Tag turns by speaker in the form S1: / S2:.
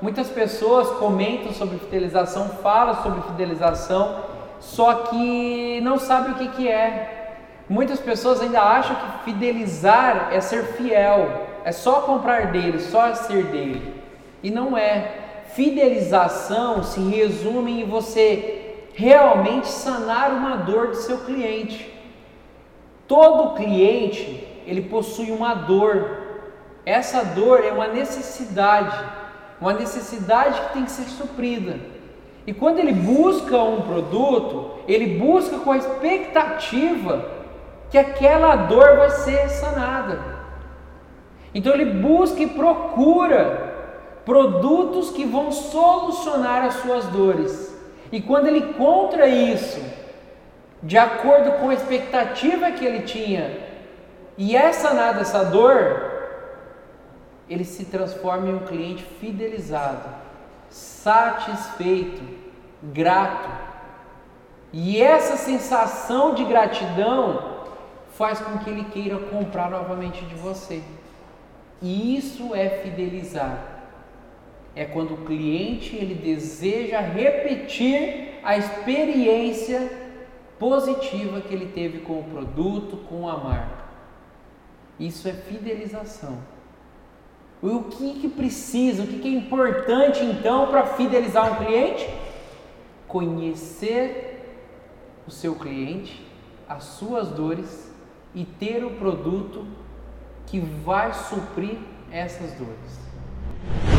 S1: Muitas pessoas comentam sobre fidelização, falam sobre fidelização, só que não sabem o que, que é. Muitas pessoas ainda acham que fidelizar é ser fiel, é só comprar dele, só ser dele. E não é. Fidelização se resume em você realmente sanar uma dor do seu cliente. Todo cliente, ele possui uma dor. Essa dor é uma necessidade, uma necessidade que tem que ser suprida. E quando ele busca um produto, ele busca com a expectativa que aquela dor vai ser sanada. Então ele busca e procura produtos que vão solucionar as suas dores. E quando ele encontra isso, de acordo com a expectativa que ele tinha, e é sanada essa dor, ele se transforma em um cliente fidelizado, satisfeito, grato. E essa sensação de gratidão faz com que ele queira comprar novamente de você. E isso é fidelizar. É quando o cliente ele deseja repetir a experiência positiva que ele teve com o produto, com a marca. Isso é fidelização. O que, que precisa, o que, que é importante então para fidelizar um cliente? Conhecer o seu cliente, as suas dores e ter o produto que vai suprir essas dores.